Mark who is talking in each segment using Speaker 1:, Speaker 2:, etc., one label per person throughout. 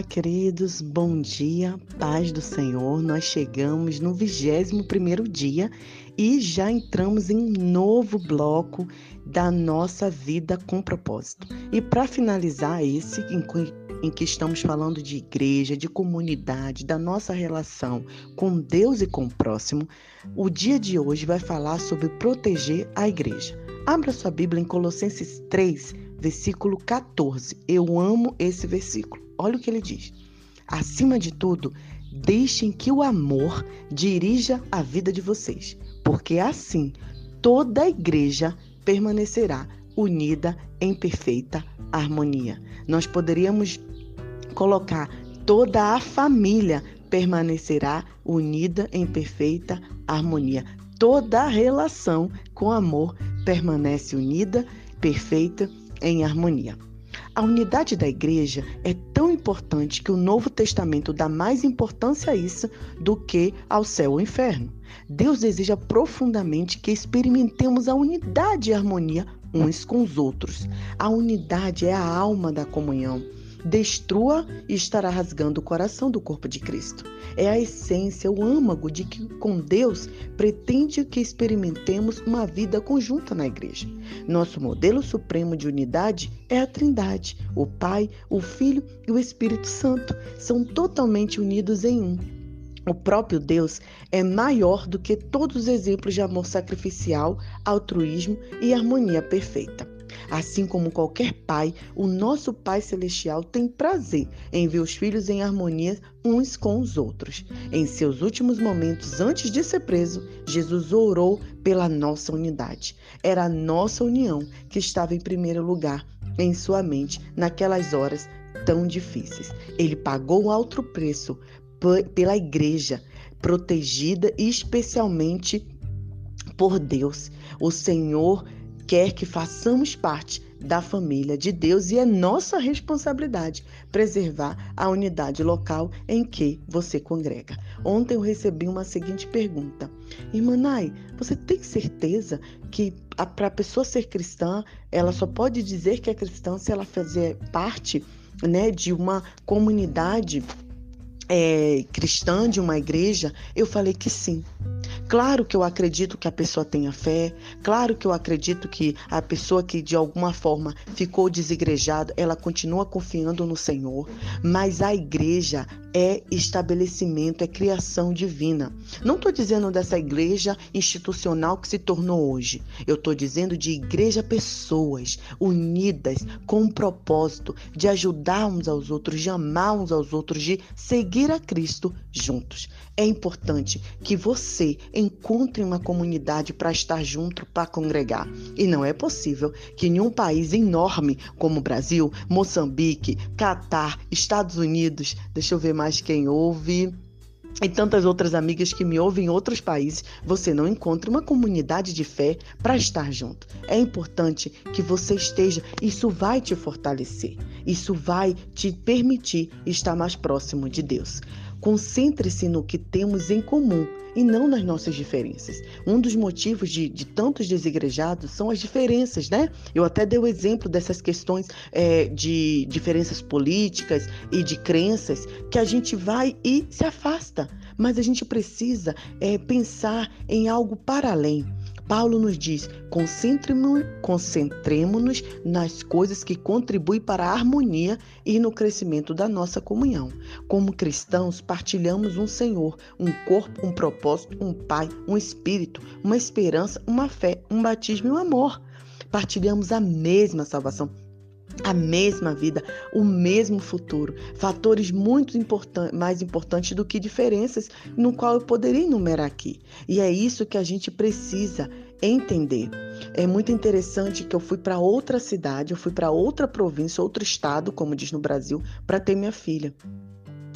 Speaker 1: Olá, queridos, bom dia, paz do Senhor. Nós chegamos no 21 dia e já entramos em um novo bloco da nossa vida com propósito. E para finalizar esse, em, que estamos falando de igreja, de comunidade, da nossa relação com Deus e com o próximo, o dia de hoje vai falar sobre proteger a igreja. Abra sua Bíblia em Colossenses 3, versículo 14. Eu amo esse versículo. Olha o que ele diz. Acima de tudo, deixem que o amor dirija a vida de vocês, porque assim toda a igreja permanecerá unida em perfeita harmonia. Nós poderíamos colocar toda a família permanecerá unida em perfeita harmonia. Toda a relação com amor permanece unida, perfeita em harmonia. A unidade da igreja é tão importante que o Novo Testamento dá mais importância a isso do que ao céu ou inferno. Deus deseja profundamente que experimentemos a unidade e a harmonia uns com os outros. A unidade é a alma da comunhão destrua e estará rasgando o coração do corpo de Cristo. É a essência, o âmago de que com Deus pretende que experimentemos uma vida conjunta na igreja. Nosso modelo supremo de unidade é a Trindade. O Pai, o Filho e o Espírito Santo são totalmente unidos em um. O próprio Deus é maior do que todos os exemplos de amor sacrificial, altruísmo e harmonia perfeita. Assim como qualquer pai, o nosso Pai Celestial tem prazer em ver os filhos em harmonia uns com os outros. Em seus últimos momentos antes de ser preso, Jesus orou pela nossa unidade. Era a nossa união que estava em primeiro lugar em sua mente naquelas horas tão difíceis. Ele pagou um alto preço pela igreja, protegida especialmente por Deus. O Senhor quer que façamos parte da família de Deus e é nossa responsabilidade preservar a unidade local em que você congrega. Ontem eu recebi uma seguinte pergunta: Irmã Nai, você tem certeza que para a pessoa ser cristã, ela só pode dizer que é cristã se ela fazer parte né, de uma comunidade é, cristã, de uma igreja? Eu falei que sim. Claro que eu acredito que a pessoa tenha fé, claro que eu acredito que a pessoa que de alguma forma ficou desigrejada, ela continua confiando no Senhor, mas a igreja é estabelecimento, é criação divina. Não estou dizendo dessa igreja institucional que se tornou hoje. Eu estou dizendo de igreja pessoas unidas com o propósito de ajudar uns aos outros, de amar uns aos outros, de seguir a Cristo juntos. É importante que você encontre uma comunidade para estar junto, para congregar. E não é possível que em um país enorme como o Brasil, Moçambique, Catar, Estados Unidos, deixa eu ver mais quem ouve e tantas outras amigas que me ouvem em outros países, você não encontra uma comunidade de fé para estar junto. É importante que você esteja, isso vai te fortalecer, isso vai te permitir estar mais próximo de Deus. Concentre-se no que temos em comum e não nas nossas diferenças. Um dos motivos de, de tantos desigrejados são as diferenças, né? Eu até dei o exemplo dessas questões é, de diferenças políticas e de crenças que a gente vai e se afasta. Mas a gente precisa é, pensar em algo para além. Paulo nos diz: concentremos-nos nas coisas que contribuem para a harmonia e no crescimento da nossa comunhão. Como cristãos, partilhamos um Senhor, um corpo, um propósito, um Pai, um Espírito, uma esperança, uma fé, um batismo e um amor. Partilhamos a mesma salvação a mesma vida, o mesmo futuro, fatores muito important mais importantes do que diferenças, no qual eu poderia enumerar aqui. E é isso que a gente precisa entender. É muito interessante que eu fui para outra cidade, eu fui para outra província, outro estado, como diz no Brasil, para ter minha filha.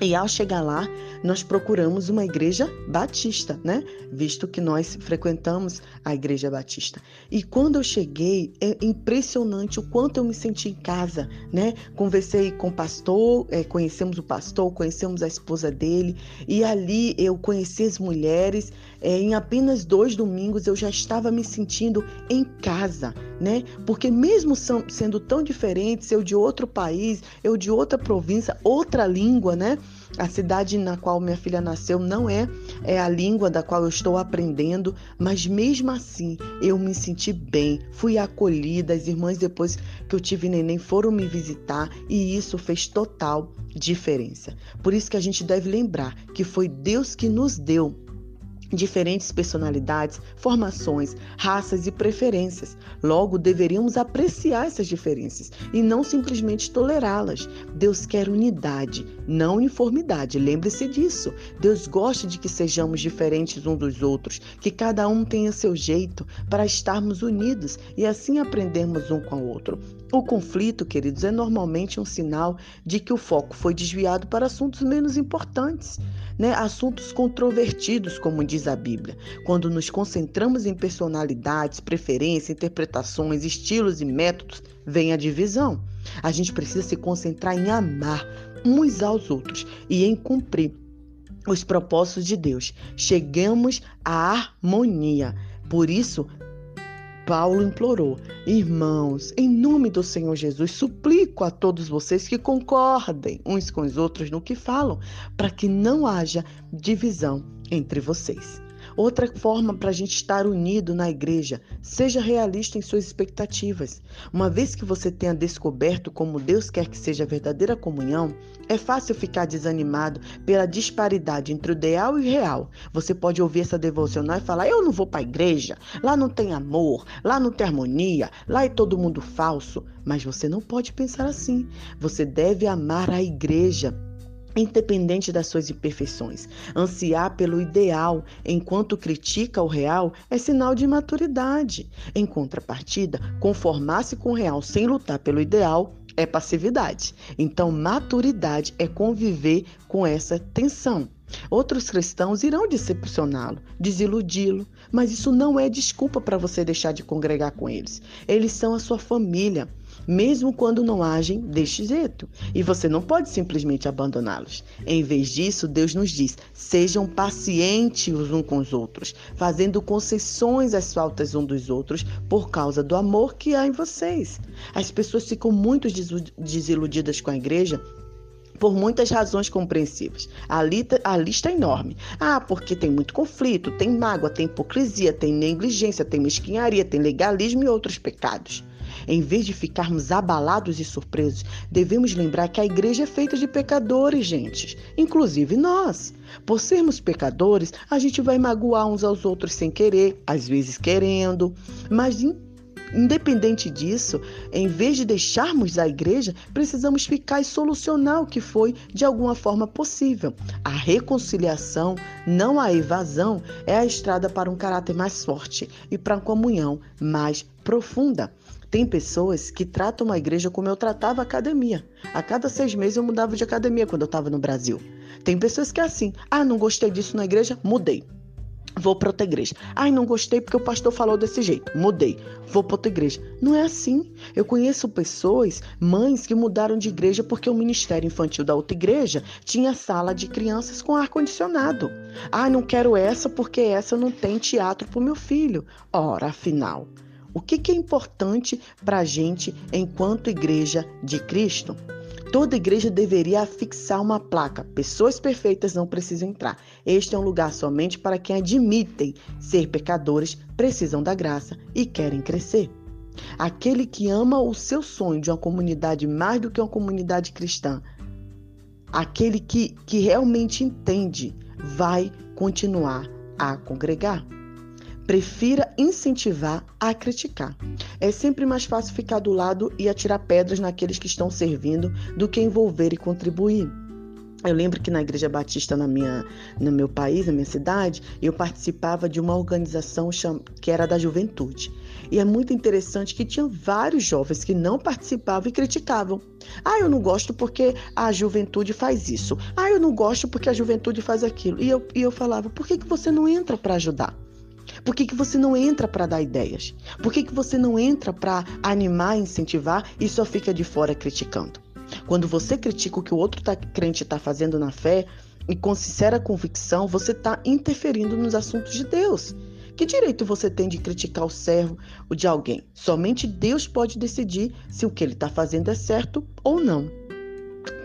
Speaker 1: E ao chegar lá, nós procuramos uma igreja batista, né? Visto que nós frequentamos a igreja batista. E quando eu cheguei, é impressionante o quanto eu me senti em casa, né? Conversei com o pastor, é, conhecemos o pastor, conhecemos a esposa dele, e ali eu conheci as mulheres. É, em apenas dois domingos eu já estava me sentindo em casa né? Porque mesmo sendo tão diferentes, eu de outro país, eu de outra província, outra língua, né? A cidade na qual minha filha nasceu não é, é a língua da qual eu estou aprendendo, mas mesmo assim eu me senti bem, fui acolhida. As irmãs, depois que eu tive neném, foram me visitar e isso fez total diferença. Por isso que a gente deve lembrar que foi Deus que nos deu diferentes personalidades, formações, raças e preferências. Logo, deveríamos apreciar essas diferenças e não simplesmente tolerá-las. Deus quer unidade, não uniformidade. Lembre-se disso. Deus gosta de que sejamos diferentes uns dos outros, que cada um tenha seu jeito para estarmos unidos e assim aprendermos um com o outro. O conflito, queridos, é normalmente um sinal de que o foco foi desviado para assuntos menos importantes, né? assuntos controvertidos, como diz a Bíblia. Quando nos concentramos em personalidades, preferências, interpretações, estilos e métodos, vem a divisão. A gente precisa se concentrar em amar uns aos outros e em cumprir os propósitos de Deus. Chegamos à harmonia. Por isso, Paulo implorou: Irmãos, em nome do Senhor Jesus, suplico a todos vocês que concordem uns com os outros no que falam, para que não haja divisão entre vocês. Outra forma para a gente estar unido na igreja, seja realista em suas expectativas. Uma vez que você tenha descoberto como Deus quer que seja a verdadeira comunhão, é fácil ficar desanimado pela disparidade entre o ideal e o real. Você pode ouvir essa devocional e falar: Eu não vou para a igreja, lá não tem amor, lá não tem harmonia, lá é todo mundo falso. Mas você não pode pensar assim. Você deve amar a igreja independente das suas imperfeições. Ansiar pelo ideal enquanto critica o real é sinal de imaturidade. Em contrapartida, conformar-se com o real sem lutar pelo ideal é passividade. Então, maturidade é conviver com essa tensão. Outros cristãos irão decepcioná-lo, desiludi-lo, mas isso não é desculpa para você deixar de congregar com eles. Eles são a sua família mesmo quando não agem deste jeito. E você não pode simplesmente abandoná-los. Em vez disso, Deus nos diz: sejam pacientes uns com os outros, fazendo concessões às faltas uns dos outros por causa do amor que há em vocês. As pessoas ficam muito desiludidas com a igreja por muitas razões compreensíveis. A, a lista é enorme. Ah, porque tem muito conflito, tem mágoa, tem hipocrisia, tem negligência, tem mesquinharia, tem legalismo e outros pecados. Em vez de ficarmos abalados e surpresos, devemos lembrar que a igreja é feita de pecadores, gente, inclusive nós. Por sermos pecadores, a gente vai magoar uns aos outros sem querer, às vezes querendo, mas Independente disso, em vez de deixarmos a igreja, precisamos ficar e solucionar o que foi de alguma forma possível. A reconciliação, não a evasão, é a estrada para um caráter mais forte e para uma comunhão mais profunda. Tem pessoas que tratam a igreja como eu tratava a academia. A cada seis meses eu mudava de academia quando eu estava no Brasil. Tem pessoas que é assim: ah, não gostei disso na igreja, mudei. Vou para outra igreja. Ai, não gostei porque o pastor falou desse jeito. Mudei. Vou para outra igreja. Não é assim. Eu conheço pessoas, mães, que mudaram de igreja porque o ministério infantil da outra igreja tinha sala de crianças com ar-condicionado. Ai, não quero essa porque essa não tem teatro para o meu filho. Ora, afinal. O que, que é importante para a gente enquanto igreja de Cristo? Toda igreja deveria afixar uma placa: pessoas perfeitas não precisam entrar. Este é um lugar somente para quem admitem ser pecadores, precisam da graça e querem crescer. Aquele que ama o seu sonho de uma comunidade mais do que uma comunidade cristã, aquele que, que realmente entende, vai continuar a congregar. Prefira incentivar a criticar. É sempre mais fácil ficar do lado e atirar pedras naqueles que estão servindo do que envolver e contribuir. Eu lembro que na Igreja Batista na minha, no meu país, na minha cidade, eu participava de uma organização que era da juventude. E é muito interessante que tinha vários jovens que não participavam e criticavam. Ah, eu não gosto porque a juventude faz isso. Ah, eu não gosto porque a juventude faz aquilo. E eu, e eu falava, por que, que você não entra para ajudar? Por que, que você não entra para dar ideias? Por que, que você não entra para animar, incentivar e só fica de fora criticando? Quando você critica o que o outro tá, crente está fazendo na fé e com sincera convicção, você está interferindo nos assuntos de Deus. Que direito você tem de criticar o servo de alguém? Somente Deus pode decidir se o que ele está fazendo é certo ou não.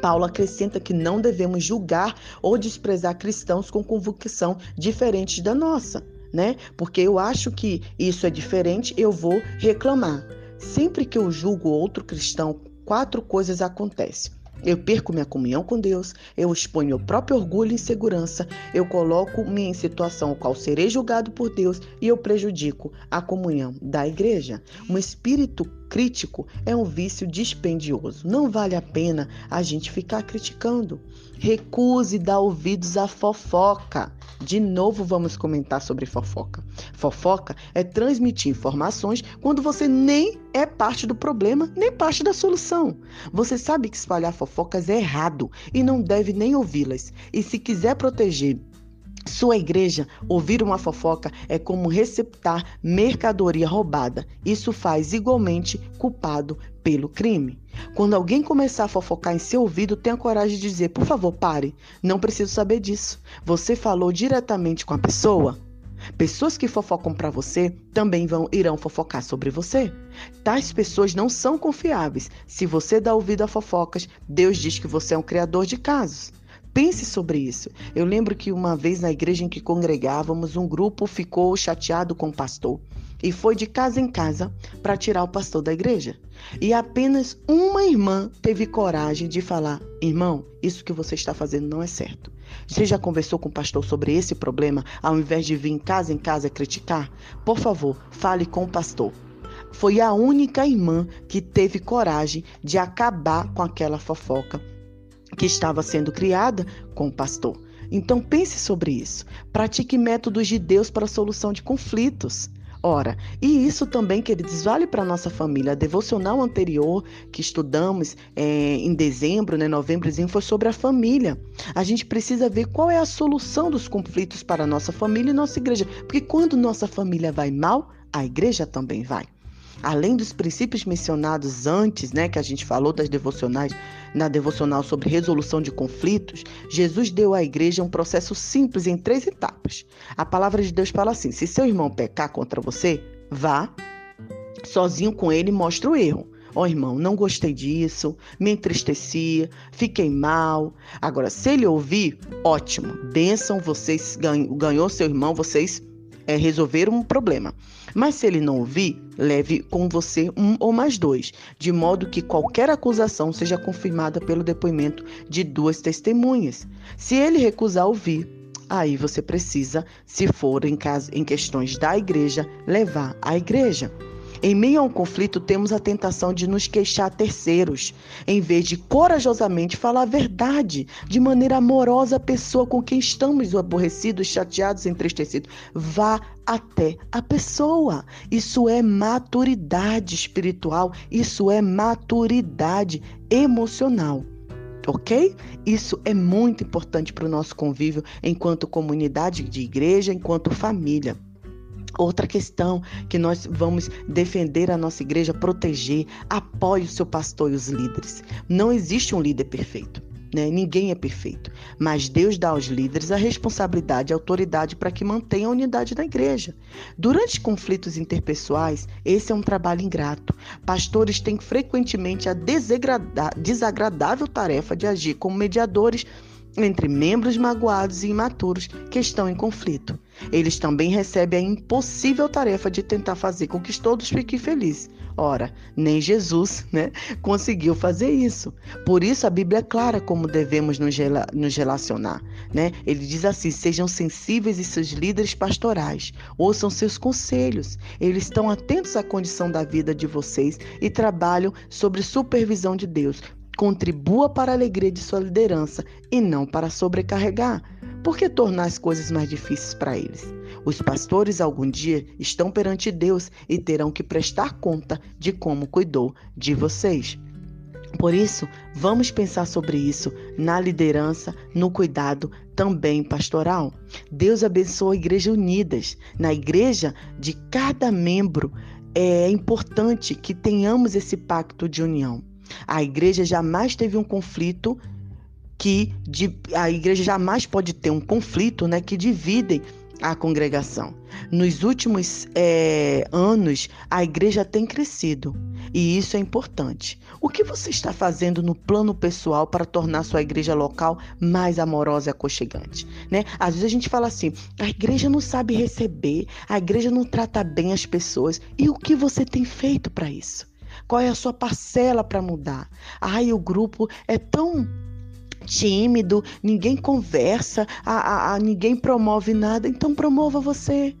Speaker 1: Paulo acrescenta que não devemos julgar ou desprezar cristãos com convicção diferentes da nossa, né? Porque eu acho que isso é diferente, eu vou reclamar. Sempre que eu julgo outro cristão, quatro coisas acontecem. Eu perco minha comunhão com Deus, eu exponho meu próprio orgulho e insegurança, eu coloco-me em situação ao qual serei julgado por Deus e eu prejudico a comunhão da igreja. Um espírito crítico é um vício dispendioso. Não vale a pena a gente ficar criticando. Recuse dar ouvidos à fofoca. De novo, vamos comentar sobre fofoca. Fofoca é transmitir informações quando você nem é parte do problema, nem parte da solução. Você sabe que espalhar fofocas é errado e não deve nem ouvi-las. E se quiser proteger sua igreja, ouvir uma fofoca é como receptar mercadoria roubada. Isso faz igualmente culpado pelo crime. Quando alguém começar a fofocar em seu ouvido, tenha coragem de dizer: por favor, pare, não preciso saber disso. Você falou diretamente com a pessoa? Pessoas que fofocam para você também vão irão fofocar sobre você. Tais pessoas não são confiáveis. Se você dá ouvido a fofocas, Deus diz que você é um criador de casos. Pense sobre isso. Eu lembro que uma vez na igreja em que congregávamos, um grupo ficou chateado com o pastor e foi de casa em casa para tirar o pastor da igreja. E apenas uma irmã teve coragem de falar: irmão, isso que você está fazendo não é certo. Você já conversou com o pastor sobre esse problema, ao invés de vir casa em casa criticar? Por favor, fale com o pastor. Foi a única irmã que teve coragem de acabar com aquela fofoca que estava sendo criada com o pastor. Então pense sobre isso. Pratique métodos de Deus para a solução de conflitos. Ora, e isso também, queridos, vale para a nossa família. A devocional anterior que estudamos é, em dezembro, né, novembrozinho, foi sobre a família. A gente precisa ver qual é a solução dos conflitos para a nossa família e nossa igreja. Porque quando nossa família vai mal, a igreja também vai. Além dos princípios mencionados antes, né, que a gente falou das devocionais, na devocional sobre resolução de conflitos, Jesus deu à igreja um processo simples em três etapas. A palavra de Deus fala assim: se seu irmão pecar contra você, vá sozinho com ele e mostre o erro. Ó oh, irmão, não gostei disso, me entristeci, fiquei mal. Agora, se ele ouvir, ótimo, benção, vocês ganhou seu irmão, vocês é, resolveram um problema. Mas se ele não ouvir, leve com você um ou mais dois, de modo que qualquer acusação seja confirmada pelo depoimento de duas testemunhas. Se ele recusar ouvir, aí você precisa, se for em, caso, em questões da igreja, levar à igreja. Em meio a um conflito, temos a tentação de nos queixar a terceiros, em vez de corajosamente falar a verdade, de maneira amorosa à pessoa com quem estamos aborrecidos, chateados, entristecidos. Vá até a pessoa. Isso é maturidade espiritual, isso é maturidade emocional ok? Isso é muito importante para o nosso convívio enquanto comunidade de igreja, enquanto família. Outra questão que nós vamos defender a nossa igreja, proteger, apoie o seu pastor e os líderes. Não existe um líder perfeito. Né? Ninguém é perfeito, mas Deus dá aos líderes a responsabilidade e autoridade para que mantenham a unidade da igreja. Durante conflitos interpessoais, esse é um trabalho ingrato. Pastores têm frequentemente a desagradável tarefa de agir como mediadores entre membros magoados e imaturos que estão em conflito. Eles também recebem a impossível tarefa de tentar fazer com que todos fiquem felizes. Ora, nem Jesus né, conseguiu fazer isso. Por isso a Bíblia é clara como devemos nos, rela nos relacionar. Né? Ele diz assim: sejam sensíveis e seus líderes pastorais, ouçam seus conselhos. Eles estão atentos à condição da vida de vocês e trabalham sob supervisão de Deus. Contribua para a alegria de sua liderança e não para sobrecarregar. Por que tornar as coisas mais difíceis para eles? Os pastores algum dia estão perante Deus e terão que prestar conta de como cuidou de vocês. Por isso, vamos pensar sobre isso na liderança, no cuidado também pastoral. Deus abençoa a igreja unidas. Na igreja de cada membro é importante que tenhamos esse pacto de união. A igreja jamais teve um conflito que a igreja jamais pode ter um conflito, né, que dividem a congregação. Nos últimos é, anos, a igreja tem crescido e isso é importante. O que você está fazendo no plano pessoal para tornar sua igreja local mais amorosa e aconchegante? Né? Às vezes a gente fala assim: a igreja não sabe receber, a igreja não trata bem as pessoas. E o que você tem feito para isso? Qual é a sua parcela para mudar? Ai, o grupo é tão tímido, ninguém conversa, a, a, a, ninguém promove nada, então promova você.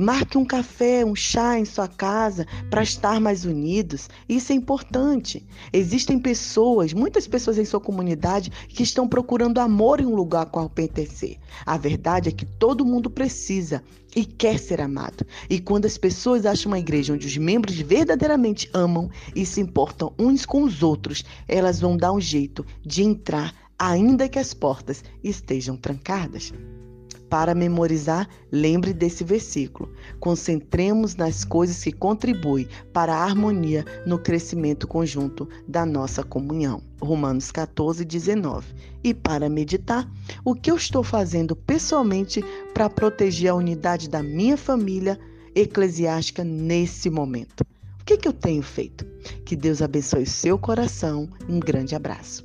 Speaker 1: Marque um café, um chá em sua casa para estar mais unidos. Isso é importante. Existem pessoas, muitas pessoas em sua comunidade, que estão procurando amor em um lugar qual pertencer. A verdade é que todo mundo precisa e quer ser amado. E quando as pessoas acham uma igreja onde os membros verdadeiramente amam e se importam uns com os outros, elas vão dar um jeito de entrar, ainda que as portas estejam trancadas. Para memorizar, lembre desse versículo. Concentremos nas coisas que contribuem para a harmonia no crescimento conjunto da nossa comunhão. Romanos 14, 19. E para meditar, o que eu estou fazendo pessoalmente para proteger a unidade da minha família eclesiástica nesse momento? O que, que eu tenho feito? Que Deus abençoe seu coração. Um grande abraço.